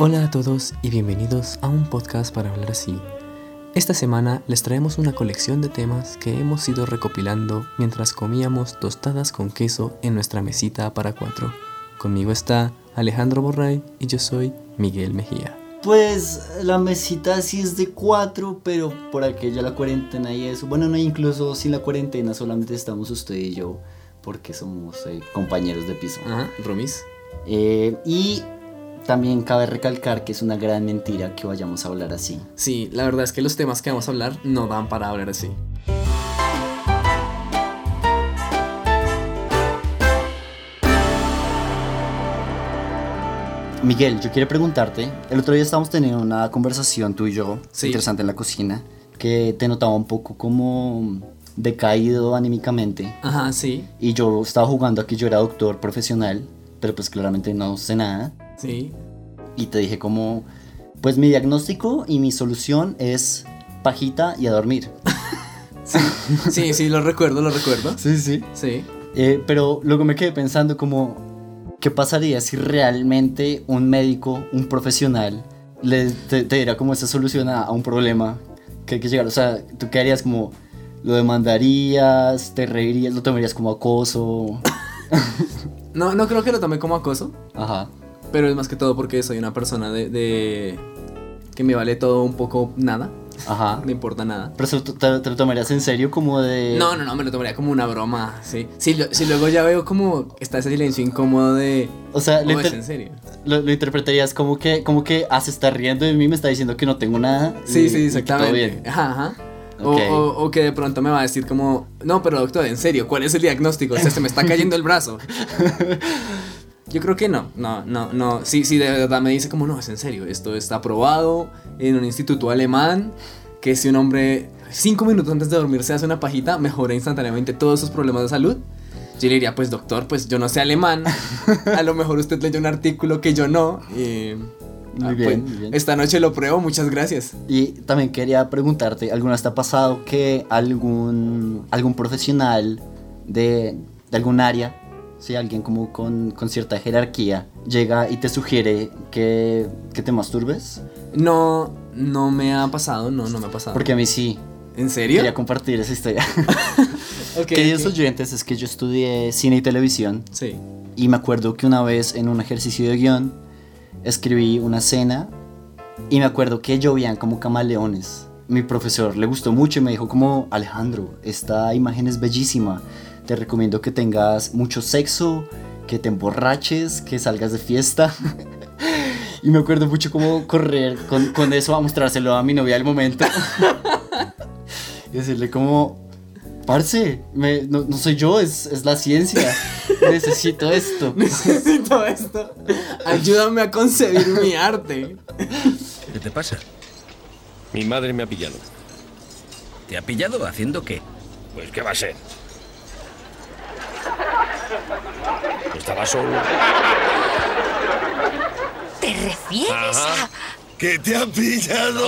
Hola a todos y bienvenidos a un podcast para hablar así. Esta semana les traemos una colección de temas que hemos ido recopilando mientras comíamos tostadas con queso en nuestra mesita para cuatro. Conmigo está Alejandro Borray y yo soy Miguel Mejía. Pues la mesita sí es de cuatro, pero por aquella la cuarentena y eso. Bueno, no, incluso sin la cuarentena solamente estamos usted y yo, porque somos eh, compañeros de piso. Ajá, Romis. Eh, y también cabe recalcar que es una gran mentira que vayamos a hablar así. Sí, la verdad es que los temas que vamos a hablar no dan para hablar así. Miguel, yo quiero preguntarte, el otro día estábamos teniendo una conversación tú y yo, Sí. interesante en la cocina, que te notaba un poco como decaído anímicamente. Ajá, sí, Y yo estaba jugando a que yo era doctor profesional, pero pues claramente no sé nada. Sí. Y te dije como, pues mi diagnóstico y mi solución es pajita y a dormir. Sí, sí, lo recuerdo, lo recuerdo. Sí, sí. Sí. Eh, pero luego me quedé pensando como, ¿qué pasaría si realmente un médico, un profesional, le, te, te diera como esa solución a, a un problema que hay que llegar? O sea, ¿tú qué harías como, lo demandarías, te reirías, lo tomarías como acoso? No, no creo que lo tome como acoso, Ajá. Pero es más que todo porque soy una persona de, de- que me vale todo un poco nada, Ajá. me importa nada. Pero te, te lo tomarías en serio como de... No, no, no, me lo tomaría como una broma, sí. Si, lo- si luego ya veo como está ese silencio incómodo de... O sea, "Oh, lo, es inter- en serio. lo- lo interpretarías como que, como que, ah, se está riendo de mí, me está diciendo que no tengo nada. Sí, y- sí, y que todo exactamente. bien. Ajá, ajá. O, Ok. o- o que de pronto me va a decir como, no, pero doctor, en serio, ¿cuál es el diagnóstico? O sea, se me está cayendo el brazo. Yo creo que no, no, no, no. Sí, sí, de verdad me dice como, no, es en serio, esto está aprobado en un instituto alemán, que si un hombre cinco minutos antes de dormir se hace una pajita, mejora instantáneamente todos sus problemas de salud. Yo le diría, pues doctor, pues yo no sé alemán, a lo mejor usted leyó un artículo que yo no. y, Muy ah, bien, pues, muy bien. Esta noche lo pruebo, muchas gracias. Y también quería preguntarte, ¿alguna vez te ha pasado que algún, algún profesional de, de algún área, sí, alguien como con, con cierta jerarquía, llega y te sugiere que, que te masturbes? No, no me ha pasado, no, no me ha pasado. Porque a mí sí, ¿En serio? quería compartir esa historia. Ok, Queridos ok. oyentes, es que yo estudié cine y televisión Sí. y me acuerdo que una vez en un ejercicio de guion escribí una escena y me acuerdo que llovían como camaleones. Mi profesor le gustó mucho y me dijo como Alejandro, esta imagen es bellísima. Te recomiendo que tengas mucho sexo, que te emborraches, que salgas de fiesta. y me acuerdo mucho como correr con, con eso a mostrárselo a mi novia del momento. y decirle como, parce, me- no, no soy yo, es, es la ciencia. Necesito esto. Necesito esto. Ayúdame a concebir mi arte. ¿Qué te pasa? Mi madre me ha pillado. ¿Te ha pillado haciendo qué? Pues, ¿qué va a ser? Estaba solo. ¿Te refieres a...? ¿Qué te ha pillado?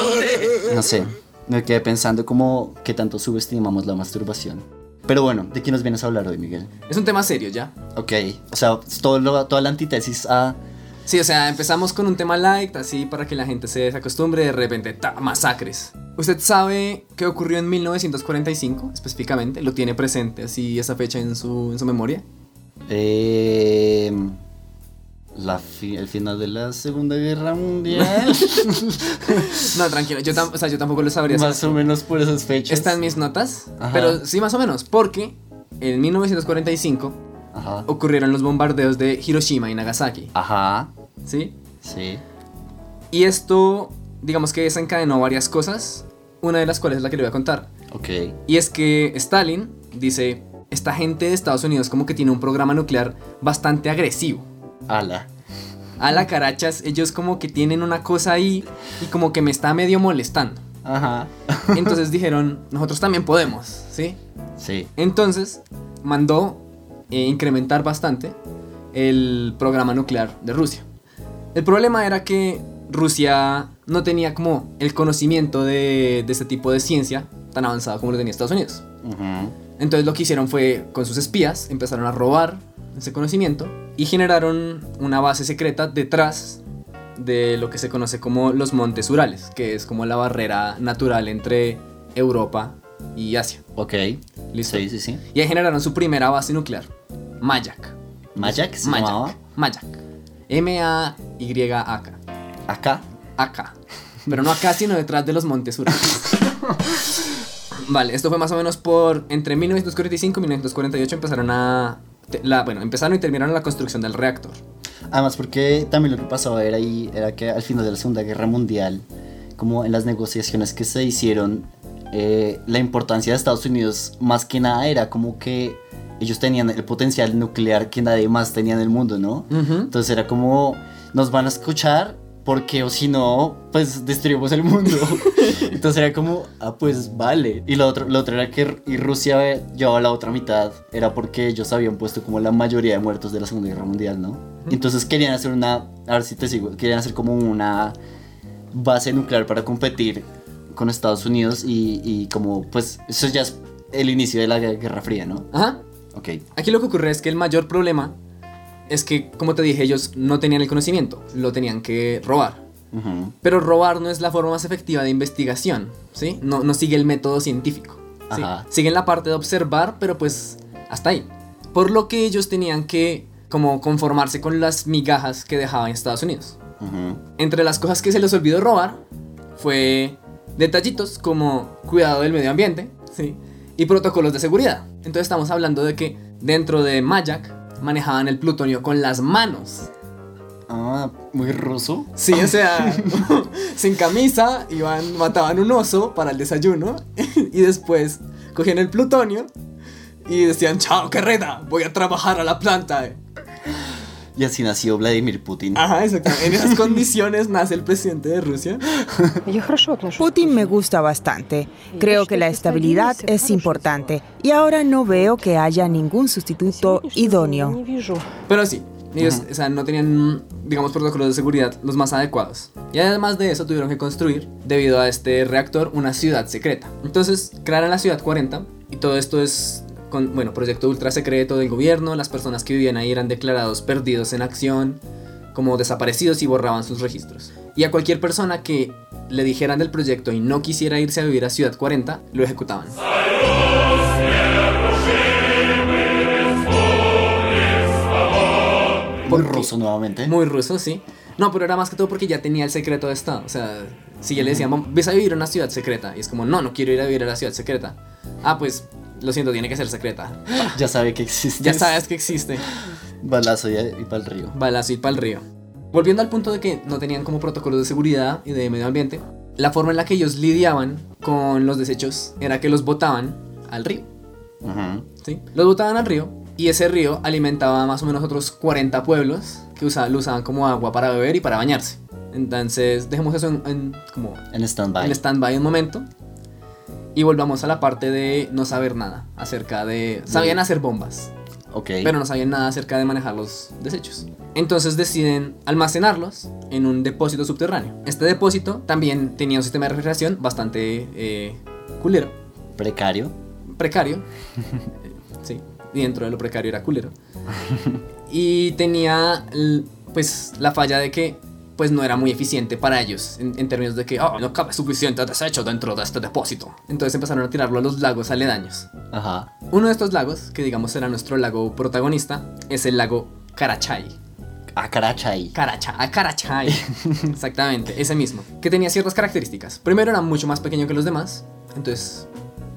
No sé, me quedé pensando como que tanto subestimamos la masturbación. Pero bueno, ¿de qué nos vienes a hablar hoy, Miguel? Es un tema serio ya. Ok, o sea, todo lo- toda la antítesis a... Sí, o sea, empezamos con un tema light, así para que la gente se desacostumbre, de repente, ta, masacres. ¿Usted sabe qué ocurrió en 1945 específicamente? ¿Lo tiene presente así esa fecha en su, en su memoria? Eh, la fi- el final de la Segunda Guerra Mundial. No, tranquilo, yo, o sea, yo tampoco lo sabría. Más o menos por esas fechas. Está en mis notas, Ajá. pero sí más o menos, porque en 1945 Ajá. ocurrieron los bombardeos de Hiroshima y Nagasaki, Ajá. ¿sí? Sí. Y esto, digamos que desencadenó varias cosas, una de las cuales es la que le voy a contar. Ok. Y es que Stalin dice, esta gente de Estados Unidos como que tiene un programa nuclear bastante agresivo. Ala. A la carachas, ellos como que tienen una cosa ahí y como que me está medio molestando. Ajá. Entonces dijeron, nosotros también podemos, ¿sí? Sí. Entonces mandó eh, incrementar bastante el programa nuclear de Rusia. El problema era que Rusia no tenía como el conocimiento de, de este tipo de ciencia tan avanzado como lo tenía Estados Unidos. Ujú. Entonces lo que hicieron fue, con sus espías, empezaron a robar ese conocimiento y generaron una base secreta detrás de lo que se conoce como los Montes Urales, que es como la barrera natural entre Europa y Asia. Ok. ¿Listo? Sí, sí, sí. Y ahí generaron su primera base nuclear, Mayak. Mayak se llamaba. Mayak. Mayak. M-A-Y-A-K. Acá. Acá. Pero no acá, sino detrás de los Montes Urales. vale, esto fue más o menos por entre 1945 y 1948 empezaron a la, bueno, empezaron y terminaron la construcción del reactor. Además, porque también lo que pasaba era ahí, era que al final de la Segunda Guerra Mundial, como en las negociaciones que se hicieron, eh, la importancia de Estados Unidos más que nada era como que ellos tenían el potencial nuclear que nadie más tenía en el mundo, ¿no? Ujú. Entonces era como, nos van a escuchar porque o si no, pues destruimos el mundo. Entonces era como, ah, pues vale. Y lo otro, lo otro era que y Rusia llevaba la otra mitad, era porque ellos habían puesto como la mayoría de muertos de la Segunda Guerra Mundial, ¿no? Entonces querían hacer una, a ver si te sigo, querían hacer como una base nuclear para competir con Estados Unidos y, y como, pues eso ya es el inicio de la Guerra Fría, ¿no? Ajá. Ok. Aquí lo que ocurre es que el mayor problema es que, como te dije, ellos no tenían el conocimiento, lo tenían que robar. Pero robar no es la forma más efectiva de investigación, ¿sí? No, no sigue el método científico. ¿sí? Siguen la parte de observar, pero pues hasta ahí. Por lo que ellos tenían que como conformarse con las migajas que dejaban Estados Unidos. Entre las cosas que se les olvidó robar fue detallitos como cuidado del medio ambiente, ¿sí? Y protocolos de seguridad. Entonces estamos hablando de que dentro de Mayak manejaban el plutonio con las manos. Ah, muy ruso. Sí, o sea, sin camisa, iban, mataban un oso para el desayuno y después cogían el plutonio y decían, chao, carreta, voy a trabajar a la planta. Y así nació Vladimir Putin. Ajá, exacto. En esas condiciones nace el presidente de Rusia. Putin me gusta bastante. Creo que la estabilidad es importante. Y ahora no veo que haya ningún sustituto idóneo. Pero sí, ellos o sea, no tenían, digamos, protocolos de seguridad los más adecuados. Y además de eso tuvieron que construir, debido a este reactor, una ciudad secreta. Entonces crearon la ciudad 40 y todo esto es con, bueno, proyecto ultra secreto del gobierno. Las personas que vivían ahí eran declarados perdidos en acción, como desaparecidos y borraban sus registros. Y a cualquier persona que le dijeran del proyecto y no quisiera irse a vivir a Ciudad 40, lo ejecutaban. Muy ruso nuevamente. Muy ruso, sí. No, pero era más que todo porque ya tenía el secreto de Estado. O sea, si ya le decían, "Vam- ves a vivir en una ciudad secreta. Y es como, no, no quiero ir a vivir a la ciudad secreta. Ah, pues, lo siento, tiene que ser secreta. Ya sabe que existe. Ya sabes que existe. Balazo y, y para el río. Balazo y pa'l río. Volviendo al punto de que no tenían como protocolos de seguridad y de medio ambiente, la forma en la que ellos lidiaban con los desechos era que los botaban al río. ¿sí? Los botaban al río y ese río alimentaba más o menos otros 40 pueblos que usaban, lo usaban como agua para beber y para bañarse. Entonces, dejemos eso en, en como En stand-by. en stand-by un momento y volvamos a la parte de no saber nada acerca de... Sabían hacer bombas, Ok. pero no sabían nada acerca de manejar los desechos. Entonces deciden almacenarlos en un depósito subterráneo. Este depósito también tenía un sistema de refrigeración bastante eh, culero Precario. precario. sí, y dentro de lo precario era culero. Y tenía pues la falla de que pues no era muy eficiente para ellos en, en términos de que "Oh, no cabe suficiente desecho dentro de este depósito. Entonces empezaron a tirarlo a los lagos aledaños. Ajá. Uno de estos lagos, que digamos era nuestro lago protagonista, es el lago Karachay. A Carachay. Caracha, a Karachay. Exactamente, ese mismo. Que tenía ciertas características. Primero era mucho más pequeño que los demás. Entonces,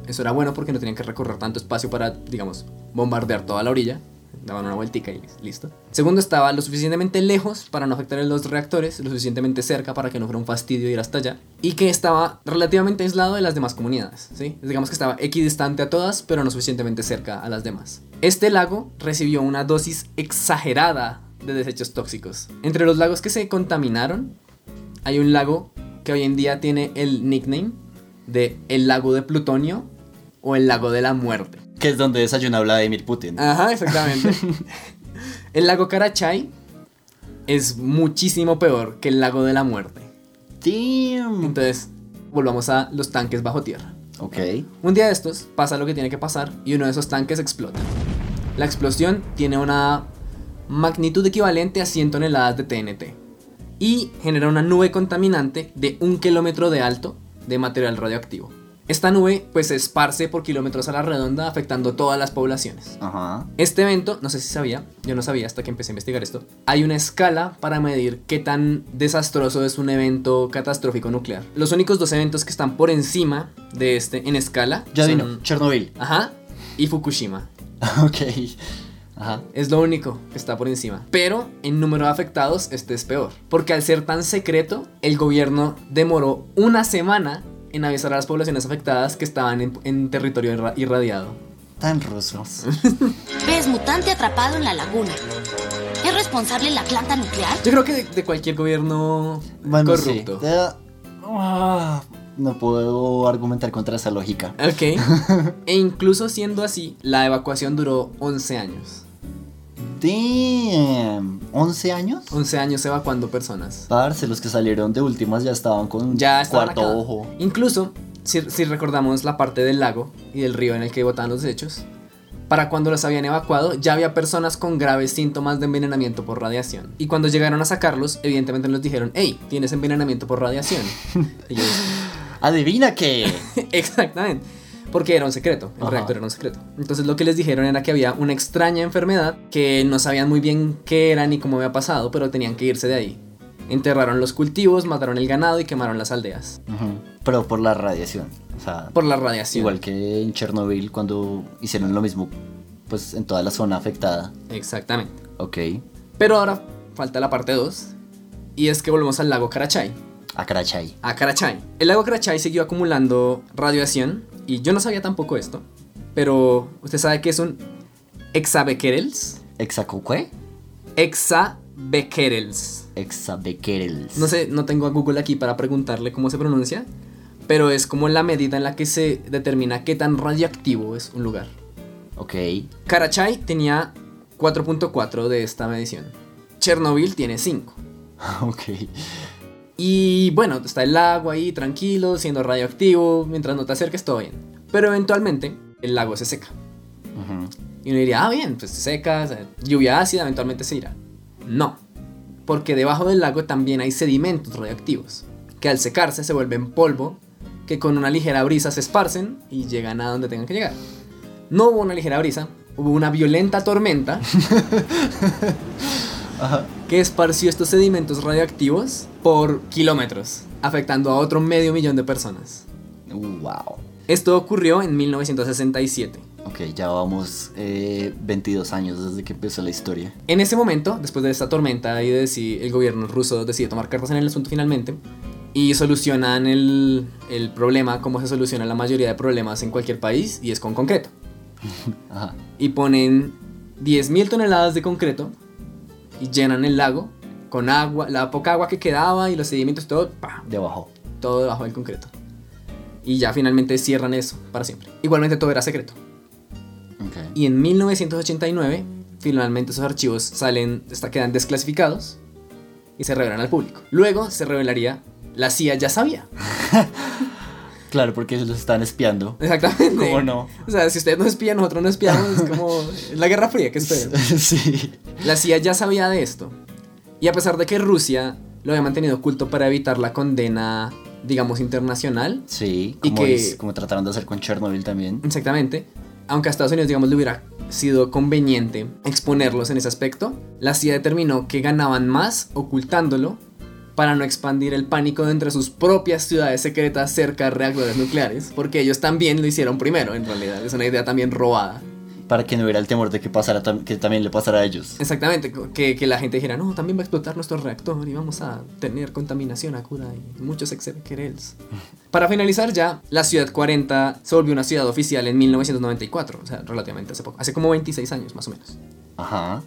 eso era bueno porque no tenían que recorrer tanto espacio para, digamos, bombardear toda la orilla. Daban una vueltica y listo. Segundo, estaba lo suficientemente lejos para no afectar a los reactores, lo suficientemente cerca para que no fuera un fastidio ir hasta allá. Y que estaba relativamente aislado de las demás comunidades, ¿sí? Digamos que estaba equidistante a todas, pero no suficientemente cerca a las demás. Este lago recibió una dosis exagerada de desechos tóxicos. Entre los lagos que se contaminaron, hay un lago que hoy en día tiene el nickname de el lago de plutonio o el lago de la muerte. Que es donde desayuna Vladimir Putin. Ajá, exactamente. el lago Karachay es muchísimo peor que el lago de la muerte. Damn. Entonces, volvamos a los tanques bajo tierra. Ok. Un día de estos pasa lo que tiene que pasar y uno de esos tanques explota. La explosión tiene una magnitud equivalente a 100 toneladas de TNT. y genera una nube contaminante de un kilómetro de alto de material radioactivo. Esta nube pues se esparce por kilómetros a la redonda afectando todas las poblaciones. Ajá. Este evento, no sé si sabía, yo no sabía hasta que empecé a investigar esto, hay una escala para medir qué tan desastroso es un evento catastrófico nuclear. Los únicos dos eventos que están por encima de este en escala Ya son- vino, Chernobyl. Ajá, y Fukushima. ok. Ajá. Es lo único que está por encima. Pero en número de afectados, este es peor. Porque al ser tan secreto, el gobierno demoró una semana en avisar a las poblaciones afectadas que estaban en, en territorio irra- irradiado. Tan rusos. Pez mutante atrapado en la laguna. ¿Es responsable la planta nuclear? Yo creo que de, de cualquier gobierno Bueno, sí. corrupto. Eh, ah, no puedo argumentar contra esa lógica. Ok. e incluso siendo así, la evacuación duró 11 años. Damn. ¿11 años? 11 años evacuando personas. Parce, los que salieron de últimas ya estaban con Ya estaban cuarto acá. ojo. Incluso, si, si recordamos la parte del lago y del río en el que botaban los desechos, para cuando los habían evacuado ya había personas con graves síntomas de envenenamiento por radiación. Y cuando llegaron a sacarlos, evidentemente les dijeron, hey, tienes envenenamiento por radiación. Ellos, Adivina qué. exactamente. Porque era un secreto, el Ajá. reactor era un secreto. Entonces lo que les dijeron era que había una extraña enfermedad que no sabían muy bien qué era ni cómo había pasado, pero tenían que irse de ahí. Enterraron los cultivos, mataron el ganado y quemaron las aldeas. Pero por la radiación. O sea, Por la radiación. igual que en Chernobyl cuando hicieron lo mismo, pues en toda la zona afectada. Exactamente. Ok. Pero ahora falta la parte 2. Y es que volvemos al lago Karachay. A Karachay. A Karachay. El lago Karachay siguió acumulando radiación. Y yo no sabía tampoco esto. Pero usted sabe que es un hexabequerels. ¿Exacoque? Hexabequerels. Exabequerels. No sé, no tengo a Google aquí para preguntarle cómo se pronuncia. Pero es como la medida en la que se determina qué tan radioactivo es un lugar. Ok. Karachay tenía 4.4 de esta medición. Chernobyl tiene 5. ok. Y bueno, está el lago ahí tranquilo, siendo radioactivo, mientras no te acerques todo bien. Pero eventualmente el lago se seca. Ujú. Y uno diría, ah, bien, pues se seca, lluvia ácida, eventualmente se irá. No, porque debajo del lago también hay sedimentos radioactivos, que al secarse se vuelven polvo, que con una ligera brisa se esparcen y llegan a donde tengan que llegar. No hubo una ligera brisa, hubo una violenta tormenta que esparció estos sedimentos radioactivos por kilómetros, afectando a otro medio millón de personas. Wow. Esto ocurrió en 1967. Ok, ya vamos eh, 22 años desde que empezó la historia. En ese momento, después de esta tormenta y de si el gobierno ruso decide tomar cartas en el asunto finalmente y solucionan el, el problema como se soluciona la mayoría de problemas en cualquier país y es con concreto. Ajá. Y ponen 10.000 toneladas de concreto y llenan el lago con agua, la poca agua que quedaba y los sedimentos, todo, ¡pam! Debajo. todo debajo del concreto. Y ya finalmente cierran eso para siempre. Igualmente todo era secreto. Y en 1989, finalmente esos archivos salen, quedan desclasificados y se revelan al público. Luego se revelaría, la CIA ya sabía. Claro, porque ellos los están espiando. Exactamente. ¿Cómo no? O sea, si ustedes no espían, nosotros no espiamos, es como la Guerra Fría que esperan. sí. La CIA ya sabía de esto. Y a pesar de que Rusia lo había mantenido oculto para evitar la condena, digamos, internacional, Sí, Y que- es- como trataron de hacer con Chernobyl también. Exactamente. Aunque a Estados Unidos, digamos, le hubiera sido conveniente exponerlos en ese aspecto, la CIA determinó que ganaban más ocultándolo para no expandir el pánico entre sus propias ciudades secretas cerca de reactores nucleares, porque ellos también lo hicieron primero, en realidad. Es una idea también robada. Para que no hubiera el temor de que, pasara, que también le pasara a ellos. Exactamente, que, que la gente dijera, no, también va a explotar nuestro reactor y vamos a tener contaminación aguda y muchos exequerels. Para finalizar ya, la Ciudad 40 se volvió una ciudad oficial en 1994, o sea, relativamente hace poco, hace como 26 años más o menos. Ajá.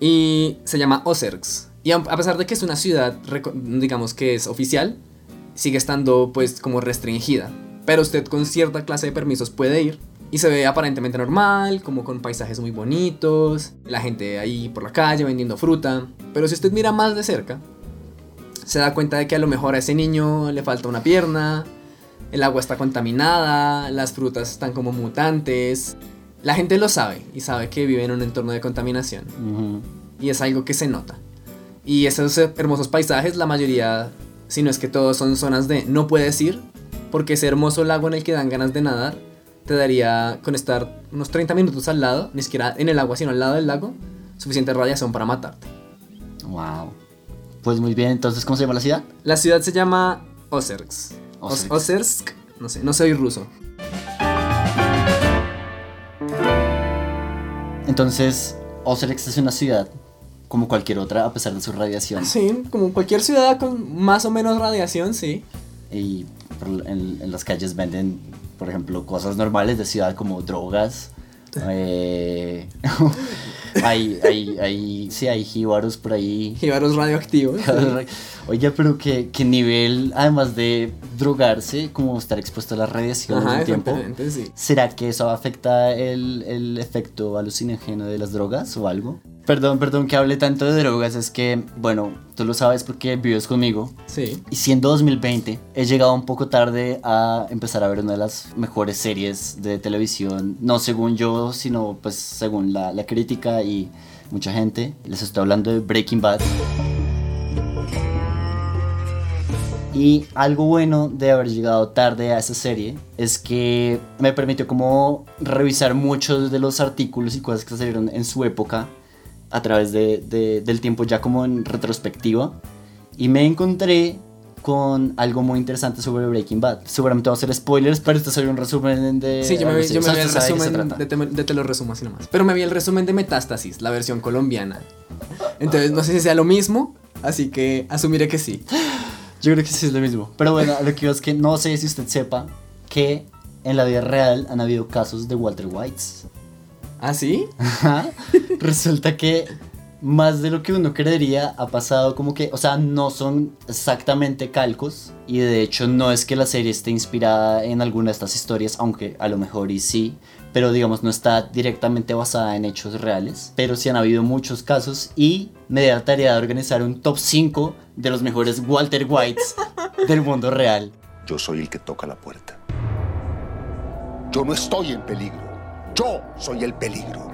Y se llama Ozerks. Y a a pesar de que es una ciudad, digamos que es oficial, sigue estando pues como restringida. Pero usted con cierta clase de permisos puede ir. Y se ve aparentemente normal, como con paisajes muy bonitos, la gente ahí por la calle vendiendo fruta. Pero si usted mira más de cerca, se da cuenta de que a lo mejor a ese niño le falta una pierna, el agua está contaminada, las frutas están como mutantes. La gente lo sabe y sabe que vive en un entorno de contaminación y es algo que se nota. Y esos hermosos paisajes, la mayoría, si no es que todos, son zonas de no puedes ir, porque ese hermoso lago en el que dan ganas de nadar, te daría con estar unos 30 minutos al lado, ni siquiera en el agua, sino al lado del lago, suficiente radiación para matarte. Wow. Pues muy bien, entonces, ¿cómo se llama la ciudad? La ciudad se llama Osersk. Osersk, no sé, no soy ruso. Entonces, Oserx es una ciudad como cualquier otra, a pesar de su radiación. Sí, como cualquier ciudad con más o menos radiación, sí. Y en las calles venden, por ejemplo, cosas normales de ciudad como drogas. eh, hay, hay, hay, sí, hay jíbaros por ahí. Jíbaros radioactivos. Oye, pero ¿qué, qué nivel, además de drogarse, como estar expuesto a la radiación Ajá, un tiempo? sí. ¿Será que eso afecta el, el efecto alucinógeno de las drogas o algo? Perdón, perdón que hable tanto de drogas, es que, bueno, tú lo sabes porque vives conmigo. Sí. Y siendo 2020, he llegado un poco tarde a empezar a ver una de las mejores series de televisión, no según yo, sino pues según la, la crítica y mucha gente. Les estoy hablando de Breaking Bad. Y algo bueno de haber llegado tarde a esa serie es que me permitió como revisar muchos de los artículos y cosas que salieron en su época a través de- de- del tiempo ya como en retrospectiva. Y me encontré con algo muy interesante sobre Breaking Bad. Seguramente va a ser spoilers, pero esto es un resumen de... Sí, yo me vi, yo me vi el ¿Sabes de qué se resumen, de, te, de te lo resumo así nomás. Pero me vi el resumen de Metástasis, la versión colombiana. Entonces no sé si sea lo mismo, así que asumiré que sí. Yo creo que sí es lo mismo. Pero bueno, lo que iba es que no sé si usted sepa que en la vida real han habido casos de Walter Whites. ¿Ah, sí? Ajá. Resulta que más de lo que uno creería ha pasado como que, o sea, no son exactamente calcos y de hecho no es que la serie esté inspirada en alguna de estas historias, aunque a lo mejor y sí, pero digamos no está directamente basada en hechos reales, pero sí han habido muchos casos y me di la tarea de organizar un top 5 de los mejores Walter Whites del mundo real. Yo soy el que toca la puerta. Yo no estoy en peligro. Yo soy el peligro.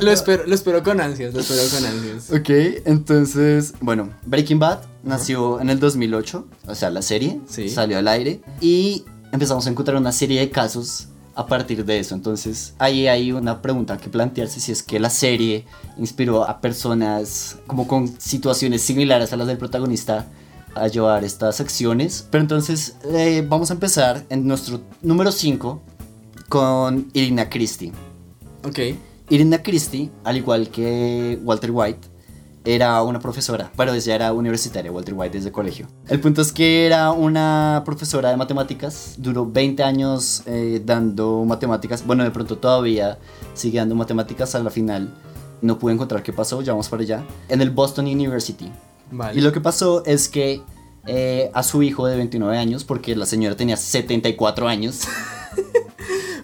Lo espero, lo espero con ansias, lo espero con ansias. Ok, entonces, bueno, Breaking Bad nació en el 2008, o sea, la serie Sí. salió al aire y empezamos a encontrar una serie de casos a partir de eso. Entonces, ahí hay una pregunta que plantearse si es que la serie inspiró a personas como con situaciones similares a las del protagonista a llevar estas acciones. Pero entonces, eh, vamos a empezar en nuestro número 5 con Irina Christie. Ok. Irina Christie, al igual que Walter White, era una profesora, pero ella era universitaria, Walter White desde colegio. El punto es que era una profesora de matemáticas, duró 20 años eh, dando matemáticas, bueno, de pronto todavía sigue dando matemáticas a la final. No pude encontrar qué pasó, ya vamos para allá. En el Boston University. Vale. Y lo que pasó es que eh, a su hijo de 29 años, porque la señora tenía 74 años,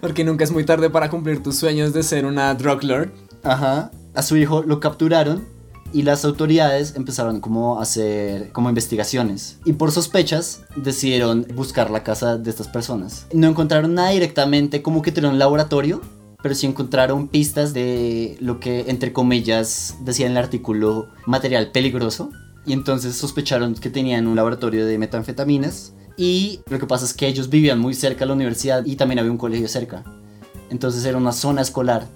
Porque nunca es muy tarde para cumplir tus sueños de ser una drug lord. Ajá. A su hijo lo capturaron y las autoridades empezaron como a hacer como investigaciones. Y por sospechas decidieron buscar la casa de estas personas. No encontraron nada directamente como que tenían un laboratorio, pero sí encontraron pistas de lo que entre comillas decía en el artículo material peligroso. Y entonces sospecharon que tenían un laboratorio de metanfetaminas. Y lo que pasa es que ellos vivían muy cerca de la universidad y también había un colegio cerca. Entonces era una zona escolar.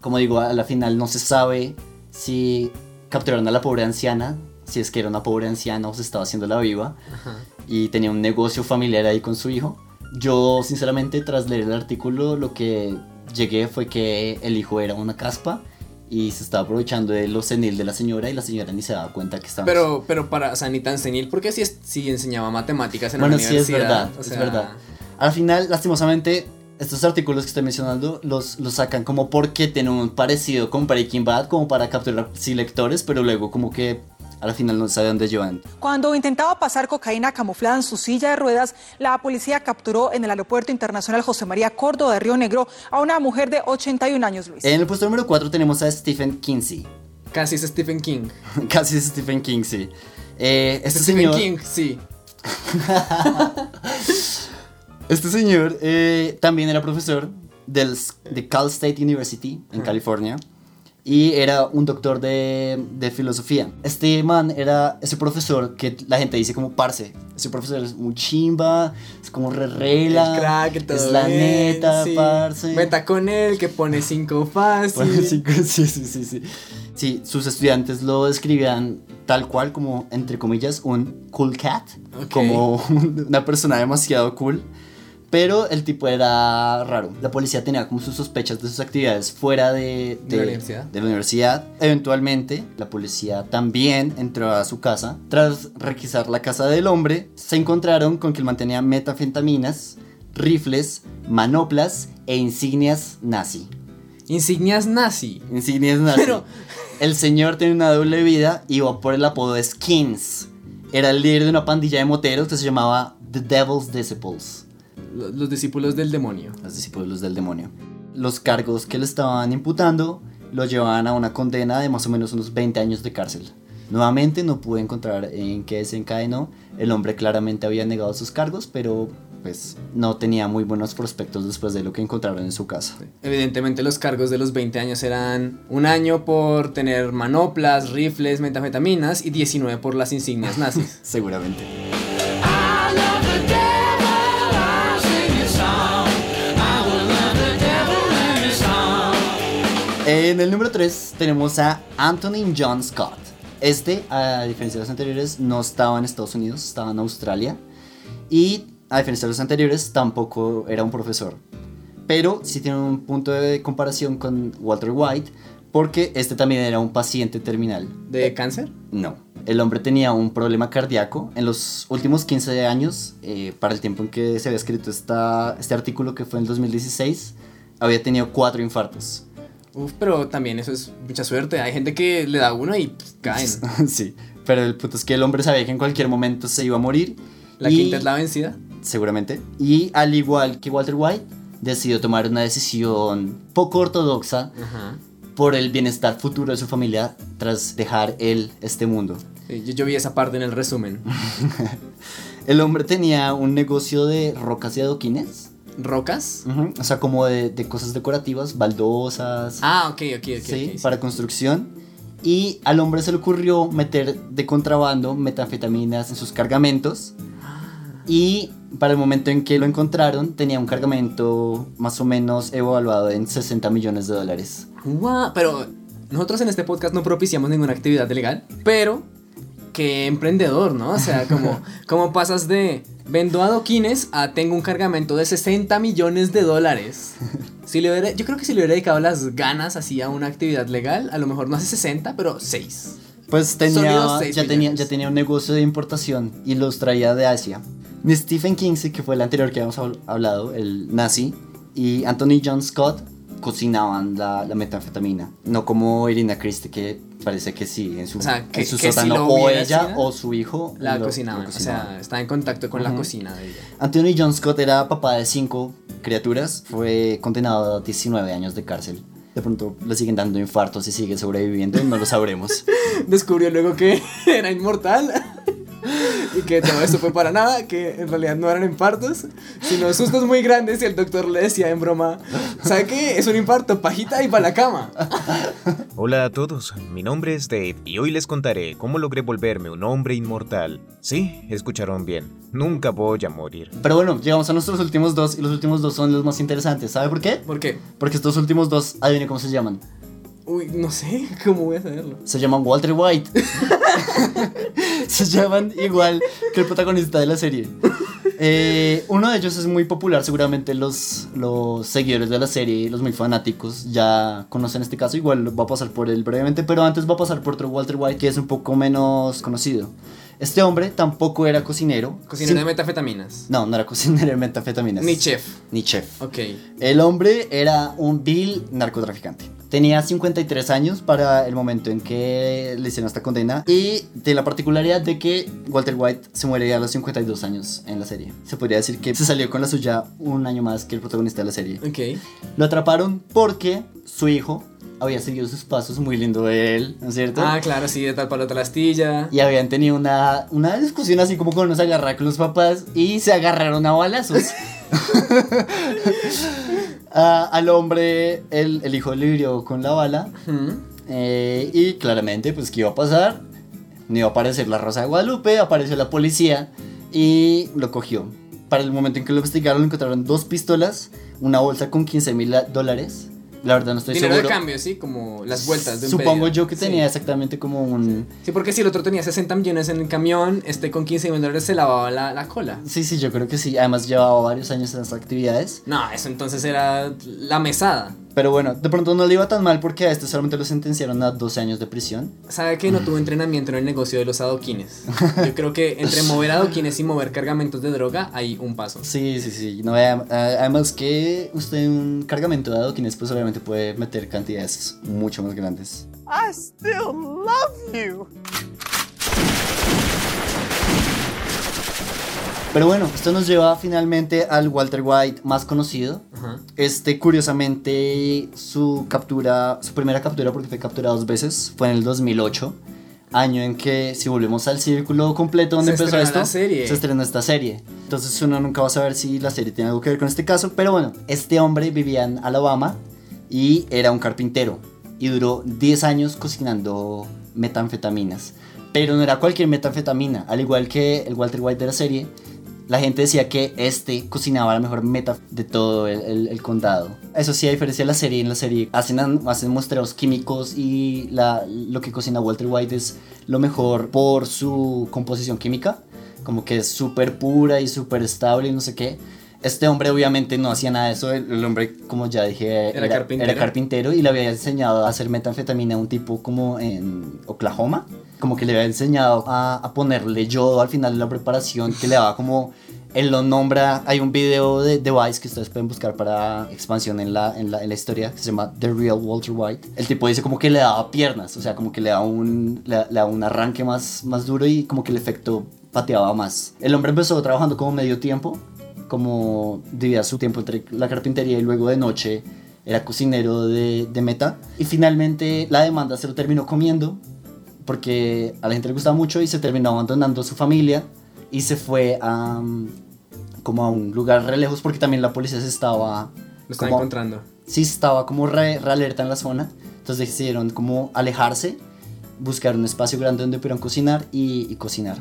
Como digo, a la final no se sabe si capturaron a la pobre anciana, si es que era una pobre anciana o se estaba haciendo la viva y tenía un negocio familiar ahí con su hijo. Yo, sinceramente, tras leer el artículo, lo que llegué fue que el hijo era una caspa y se estaba aprovechando de lo senil de la señora y la señora ni se daba cuenta que estaba. Pero, pero para, o sea, ni tan senil, porque sí, es- enseñaba matemáticas en bueno, la sí es universidad. verdad, o es verdad. Al final, lastimosamente, estos artículos que estoy mencionando los, los sacan como porque tienen un parecido con Breaking Bad, como para capturar sí lectores, pero luego como que al final no sabe dónde llevan. Cuando intentaba pasar cocaína camuflada en su silla de ruedas, la policía capturó en el aeropuerto internacional José María Córdoba de Río Negro a una mujer de 81 años, Luis. En el puesto número 4 tenemos a Stephen Kinsey. Casi es Stephen King. Casi es Stephen Kinsey. Eh, este Stephen señor, King, sí. Este señor eh, también era profesor del, de Cal State University en California. Y era un doctor de, de filosofía. Este man era ese profesor que la gente dice como parce. Ese profesor es un chimba, es como re rela, El crack, todo es la bien, neta, sí. parce. Meta con él, que pone cinco fácil. Bueno, sí, sí, sí, sí, sí. Sí, sus estudiantes lo describían tal cual como, entre comillas, un cool cat, Ok. como una persona demasiado cool. Pero el tipo era raro. La policía tenía como sus sospechas de sus actividades fuera de, De la universidad. de la universidad. Eventualmente, la policía también entró a su casa. Tras requisar la casa del hombre, se encontraron con que él mantenía metanfetaminas, rifles, manoplas e insignias nazi. Insignias nazi. Insignias nazi. Pero- El señor tenía una doble vida y iba por el apodo de Skins. Era el líder de una pandilla de moteros que se llamaba The Devil's Disciples. Lo- Los discípulos del demonio. Los discípulos del demonio. Los cargos que le estaban imputando lo llevaban a una condena de más o menos unos 20 años de cárcel. Nuevamente no pude encontrar en qué desencadenó. El hombre claramente había negado sus cargos, pero pues no tenía muy buenos prospectos después de lo que encontraron en su casa. Evidentemente los cargos de los 20 años eran un año por tener manoplas, rifles, metanfetaminas y 19 por las insignias nazis. Seguramente. En el número 3 tenemos a Anthony John Scott. Este, a diferencia de los anteriores, no estaba en Estados Unidos, estaba en Australia. Y a diferencia de los anteriores, tampoco era un profesor. Pero sí tiene un punto de comparación con Walter White, porque este también era un paciente terminal. ¿De cáncer? No. El hombre tenía un problema cardíaco. En los últimos 15 años, eh, para el tiempo en que se había escrito esta, este artículo, que fue en el 2016, había tenido cuatro infartos. Uf, pero también eso es mucha suerte. Hay gente que le da uno y pff, caen. sí. Pero el punto es que el hombre sabía que en cualquier momento se iba a morir. La y- quinta es la vencida. Seguramente. Y al igual que Walter White, decidió tomar una decisión poco ortodoxa Ajá. por el bienestar futuro de su familia tras dejar él este mundo. Sí, yo, yo vi esa parte en el resumen. El hombre tenía un negocio de rocas y adoquines. ¿Rocas? O sea, como de, de cosas decorativas, baldosas, Ah, ok, ok, ok. ¿sí? ok, sí. para construcción. Y al hombre se le ocurrió meter de contrabando metanfetaminas en sus cargamentos. Y para el momento en que lo encontraron, tenía un cargamento más o menos evaluado en 60 millones de dólares. Guau, pero nosotros en este podcast no propiciamos ninguna actividad ilegal, pero qué emprendedor, ¿no? O sea, como, como pasas de vendo adoquines a tengo un cargamento de 60 millones de dólares. Si le hubiera- yo creo que si le hubiera dedicado las ganas así a una actividad legal, a lo mejor no hace 60, pero 6. Pues tenía, ya, tenía, ya tenía un negocio de importación y los traía de Asia. Ni Stephen Kingsley, que fue el anterior que habíamos habl- hablado, el nazi, y Anthony John Scott cocinaban la, la metanfetamina. No como Irina Christie, que parece que sí, en su, O sea, que- en su que si sótano, lo o ella sido, o su hijo La lo- cocinaban, lo o sea, está en contacto con la cocina de ella. Anthony John Scott era papá de cinco criaturas, fue condenado a 19 años de cárcel. De pronto le siguen dando infartos y sigue sobreviviendo, no lo sabremos. Descubrió luego que era inmortal. Y que todo eso fue para nada, que en realidad no eran infartos, sino sustos muy grandes y el doctor le decía en broma, ¿sabe qué? Es un infarto, pajita y para la cama. Hola a todos, mi nombre es Dave y hoy les contaré cómo logré volverme un hombre inmortal. Sí, escucharon bien, nunca voy a morir. Pero bueno, llegamos a nuestros últimos dos y los últimos dos son los más interesantes. ¿Sabe por qué? ¿Por qué? Porque estos últimos dos, adivine cómo se llaman. Uy, no sé, ¿cómo voy a saberlo? Se llaman Walter White. se llaman igual que el protagonista de la serie. Eh, uno de ellos es muy popular, seguramente los, los seguidores de la serie, los muy fanáticos, ya conocen este caso. Igual va a pasar por él brevemente, pero antes va a pasar por otro Walter White que es un poco menos conocido. Este hombre tampoco era cocinero. Cocinero Sim- de metafetaminas. No, no era cocinero de metafetaminas. Ni chef. Ni chef. Ok. El hombre era un vil narcotraficante. Tenía 53 años para el momento en que le hicieron esta condena y tiene la particularidad de que Walter White se muere a los 52 años en la serie. Se podría decir que se salió con la suya un año más que el protagonista de la serie. Ok. Lo atraparon porque su hijo había seguido sus pasos, muy lindo de él, ¿no es cierto? Ah, claro, sí, de tal palo tal astilla. Y habían tenido una, una discusión así como cuando se agarra con los papás y se agarraron a balazos. Al hombre, el, el hijo le hirió con la bala. Ujú. Eh, y claramente, pues, ¿qué iba a pasar? No iba a aparecer la Rosa de Guadalupe, apareció la policía y lo cogió. Para el momento en que lo investigaron, encontraron dos pistolas, una bolsa con 15 mil dólares. La verdad no estoy Dinero seguro. de cambio, sí, como las vueltas de un Supongo pedido. yo que Sí. tenía exactamente como un... Sí, porque si el otro tenía 60 millones en el camión, este con 15 mil dólares se lavaba la, la cola. Sí, sí, yo creo que sí. Además llevaba varios años en estas actividades. No, eso entonces era la mesada. Pero bueno, de pronto no le iba tan mal porque a este solamente lo sentenciaron a 12 años de prisión. ¿Sabe que no tuvo entrenamiento en el negocio de los adoquines? Yo creo que entre mover adoquines y mover cargamentos de droga hay un paso. Sí, sí, sí. No, adem- además que usted en un cargamento de adoquines pues obviamente puede meter cantidades mucho más grandes. I still love you. Pero bueno, esto nos lleva finalmente al Walter White más conocido. Ajá. Este, curiosamente, su captura, su primera captura, porque fue capturado dos veces, fue en el 2008. Año en que, si volvemos al círculo completo donde Se empezó esto, se estrenó esta serie. Entonces uno nunca va a saber si la serie tiene algo que ver con este caso. Pero bueno, este hombre vivía en Alabama y era un carpintero. Y duró 10 años cocinando metanfetaminas. Pero no era cualquier metanfetamina. Al igual que el Walter White de la serie, la gente decía que este cocinaba la mejor meta de todo el, condado. Eso sí, a diferencia de la serie, en la serie hacen, hacen muestreos químicos y la, lo que cocina Walter White es lo mejor por su composición química. Como que es súper pura y súper estable y no sé qué. Este hombre obviamente no hacía nada de eso. El, hombre, como ya dije, Era carpintero. era carpintero y le había enseñado a hacer metanfetamina a un tipo como en Oklahoma. Como que le había enseñado a, a ponerle yodo al final de la preparación, que le daba como. Él lo nombra. Hay un video de, de Vice que ustedes pueden buscar para expansión en la, en, la, en la historia, que se llama The Real Walter White. El tipo dice como que le daba piernas, o sea, como que le daba un, le, le daba un arranque más, más duro y como que el efecto pateaba más. El hombre empezó trabajando como medio tiempo, como dividía su tiempo entre la carpintería y luego de noche era cocinero de, de meta. Y finalmente la demanda se lo terminó comiendo porque a la gente le gustaba mucho y se terminó abandonando su familia y se fue a mm, como a un lugar re lejos porque también la policía se estaba Lo como- encontrando. sí estaba como re, re alerta en la zona entonces decidieron como alejarse buscar un espacio grande donde pudieran cocinar y, y cocinar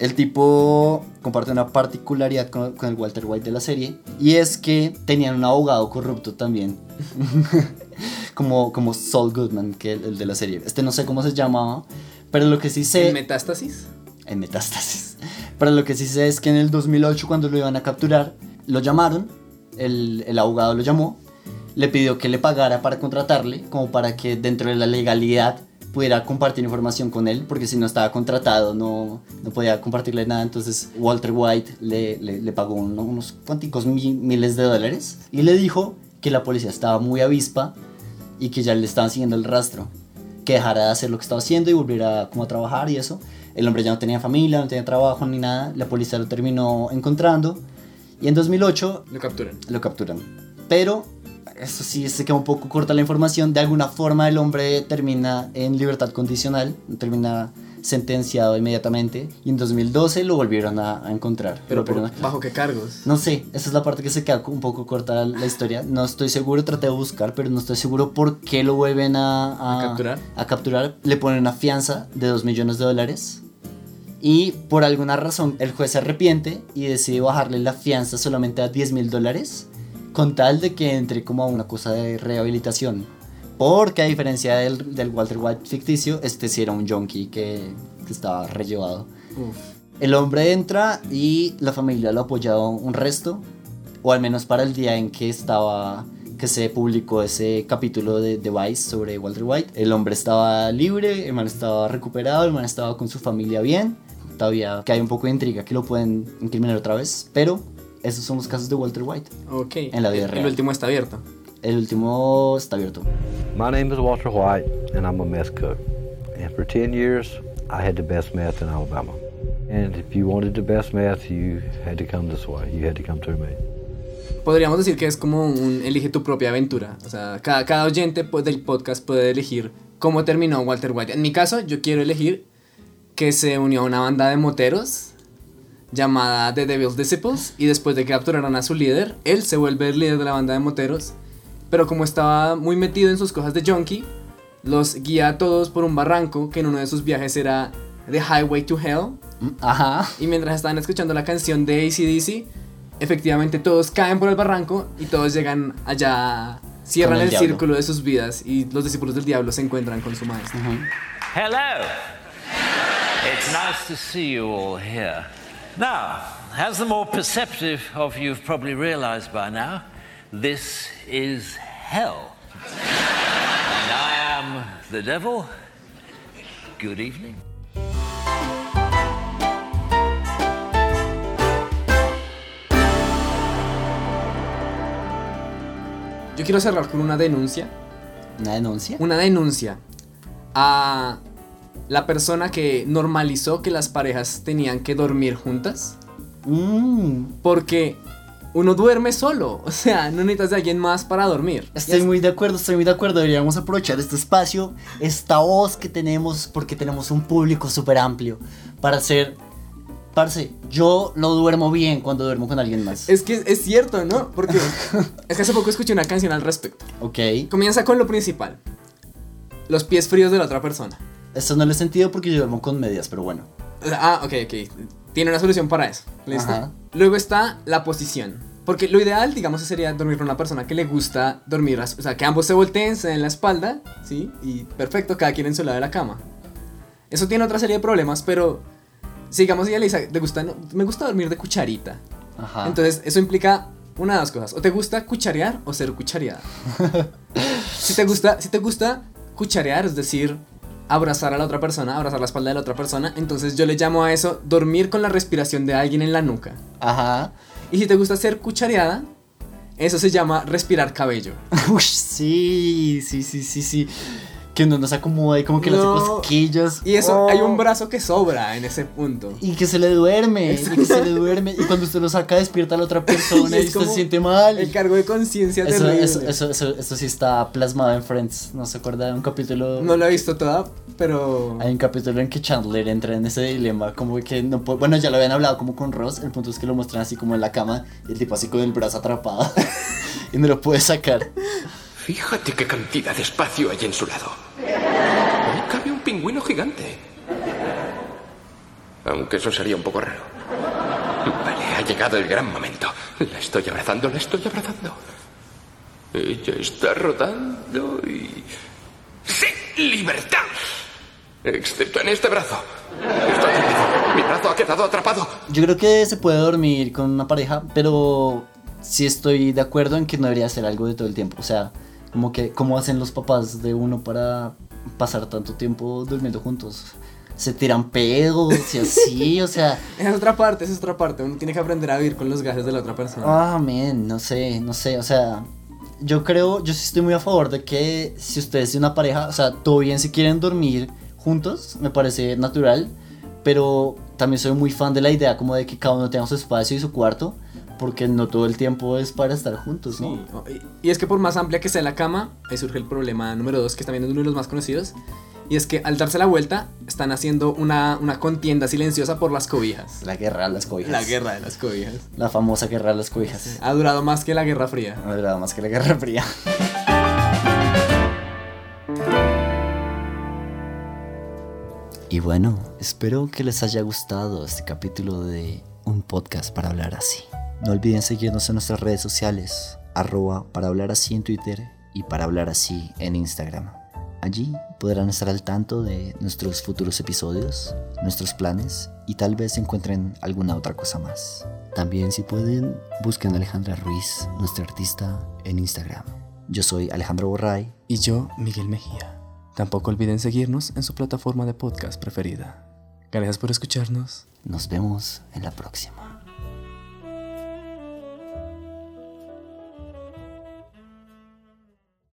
el tipo comparte una particularidad con, con el Walter White de la serie y es que tenían un abogado corrupto también como, como Saul Goodman que el, el de la serie este no sé cómo se llamaba pero lo que sí sé ¿En metástasis? en metástasis. Pero lo que sí sé es que en el 2008 cuando lo iban a capturar, lo llamaron, el, el abogado lo llamó, le pidió que le pagara para contratarle, como para que dentro de la legalidad pudiera compartir información con él, porque si no estaba contratado no, no podía compartirle nada. Entonces Walter White le, le, le pagó uno- unos cuanticos mi- miles de dólares y le dijo que la policía estaba muy avispa y que ya le estaban siguiendo el rastro. Que dejara de hacer lo que estaba haciendo y volviera como a trabajar y eso. El hombre ya no tenía familia, no tenía trabajo ni nada. La policía lo terminó encontrando. Y en 2008 Lo capturan. lo capturan. Pero, eso sí, se queda un poco corta la información. De alguna forma el hombre termina en libertad condicional, termina sentenciado inmediatamente. Y en 2012 lo volvieron a, a encontrar. Pero por- a- ¿bajo qué cargos? no sé, esa es la parte que se queda un poco corta la, la historia. No estoy seguro, traté de buscar, pero no estoy seguro por qué lo vuelven a, ¿A capturar? a capturar. Le ponen una fianza de 2 millones de dólares. Y por alguna razón el juez se arrepiente y decide bajarle la fianza solamente a 10 mil dólares. Con tal de que entre como a una cosa de rehabilitación. Porque a diferencia del, del Walter White ficticio, este sí era un junkie que, que estaba rellevado. Uf. El hombre entra y la familia lo apoya un resto, o al menos para el día en que estaba que se publicó ese capítulo de, de Vice sobre Walter White. El hombre estaba libre, el man estaba recuperado, el man estaba con su familia bien. Todavía que hay un poco de intriga que lo pueden incriminar otra vez, pero esos son los casos de Walter White. Ok. En la vida el, real. El último está abierto. El último está abierto. My name is Walter White, and I'm a meth cook. And for 10 years, I had the best meth in Alabama. And if you wanted the best meth, you had to come this way. You had to come through me. Podríamos decir que es como un elige tu propia aventura. O sea, cada, cada oyente pues, del podcast puede elegir cómo terminó Walter White. En mi caso, yo quiero elegir que se unió a una banda de moteros llamada The Devil's Disciples y después de que capturaron a su líder, él se vuelve el líder de la banda de moteros, pero como estaba muy metido en sus cosas de junkie, los guía a todos por un barranco que en uno de sus viajes era The Highway to Hell. Ajá. Y mientras estaban escuchando la canción de ACDC, efectivamente todos caen por el barranco y todos llegan allá, cierran el el, círculo de sus vidas y los discípulos del diablo se encuentran con su maestro. Hello. It's nice to see you all here. Now, as the more perceptive of you have probably realized by now, this is hell. and I am the devil. Good evening. Yo quiero cerrar con una denuncia. ¿Una denuncia? Una denuncia a la persona que normalizó que las parejas tenían que dormir juntas. Mm. Porque uno duerme solo, o sea, no necesitas de alguien más para dormir. Estoy muy de acuerdo, estoy muy de acuerdo. Deberíamos aprovechar este espacio, esta voz que tenemos, porque tenemos un público súper amplio para hacer. Parce, yo no duermo bien cuando duermo con alguien más. Es que es cierto, ¿no? Porque es que hace poco escuché una canción al respecto. Ok. Comienza con lo principal. Los pies fríos de la otra persona. Esto no lo he sentido porque yo duermo con medias, pero bueno. Ah, ok, ok. Tiene una solución para eso. ¿Listo? Ajá. Luego está la posición. Porque lo ideal, digamos, sería dormir con una persona que le gusta dormir, o sea, que ambos se volteen, se den la espalda, ¿sí? Y perfecto, cada quien en su lado de la cama. Eso tiene otra serie de problemas, pero si digamos ella le dice, ¿te gusta? No, me gusta dormir de cucharita. Ajá. Entonces, eso implica una de dos cosas. O te gusta cucharear o ser cuchareada. si, te gusta, si te gusta cucharear, es decir, abrazar a la otra persona, abrazar la espalda de la otra persona, entonces yo le llamo a eso dormir con la respiración de alguien en la nuca. Ajá. Y si te gusta ser cuchareada, eso se llama respirar cabello. Uy, sí, sí, sí, sí, sí. Que no se acomoda y como que le hace No. cosquillas. Y eso, Oh. hay un brazo que sobra en ese punto. Y que se le duerme, y que se le duerme. Y cuando usted lo saca, despierta a la otra persona y, usted se siente mal. El cargo de conciencia Eso, eso, eso, eso, eso sí está plasmado en Friends. ¿No se acuerda de un capítulo? No lo he visto toda, pero... Hay un capítulo en que Chandler entra en ese dilema, como que no puede, bueno, ya lo habían hablado como con Ross, el punto es que lo muestran así como en la cama y el tipo así con el brazo atrapado y no lo puede sacar. Fíjate qué cantidad de espacio hay en su lado. Ahí cabe un pingüino gigante. Aunque eso sería un poco raro. Vale, ha llegado el gran momento. La estoy abrazando, la estoy abrazando. Ella está rodando y... ¡Sí! ¡Libertad! Excepto en este brazo. Atrapado. Mi brazo ha quedado atrapado. Yo creo que se puede dormir con una pareja, pero sí estoy de acuerdo en que no debería ser algo de todo el tiempo. O sea, como que, ¿cómo hacen los papás de uno para pasar tanto tiempo durmiendo juntos? Se tiran pedos y así, o sea... Es otra parte, es otra parte. Uno tiene que aprender a vivir con los gajes de la otra persona. Ah, men, no sé, no sé, o sea, yo creo, yo sí estoy muy a favor de que si ustedes tienen una pareja, o sea, todo bien si quieren dormir juntos, me parece natural, pero también soy muy fan de la idea como de que cada uno tenga su espacio y su cuarto, porque no todo el tiempo es para estar juntos, ¿no? Y- Y es que por más amplia que sea la cama, ahí surge el problema número dos, que también es uno de los más conocidos. Y es que al darse la vuelta, están haciendo una, una contienda silenciosa por las cobijas. La guerra de las cobijas. La guerra de las cobijas. La famosa guerra de las cobijas. Ha durado más que la Guerra Fría. Ha durado más que la Guerra Fría. Y bueno, espero que les haya gustado este capítulo de un podcast para hablar así. No olviden seguirnos en nuestras redes sociales, arroba para hablar así en Twitter y para hablar así en Instagram. Allí podrán estar al tanto de nuestros futuros episodios, nuestros planes y tal vez encuentren alguna otra cosa más. También si pueden, busquen a Alejandra Ruiz, nuestra artista, en Instagram. Yo soy Alejandro Borray. Y yo, Miguel Mejía. Tampoco olviden seguirnos en su plataforma de podcast preferida. Gracias por escucharnos. Nos vemos en la próxima.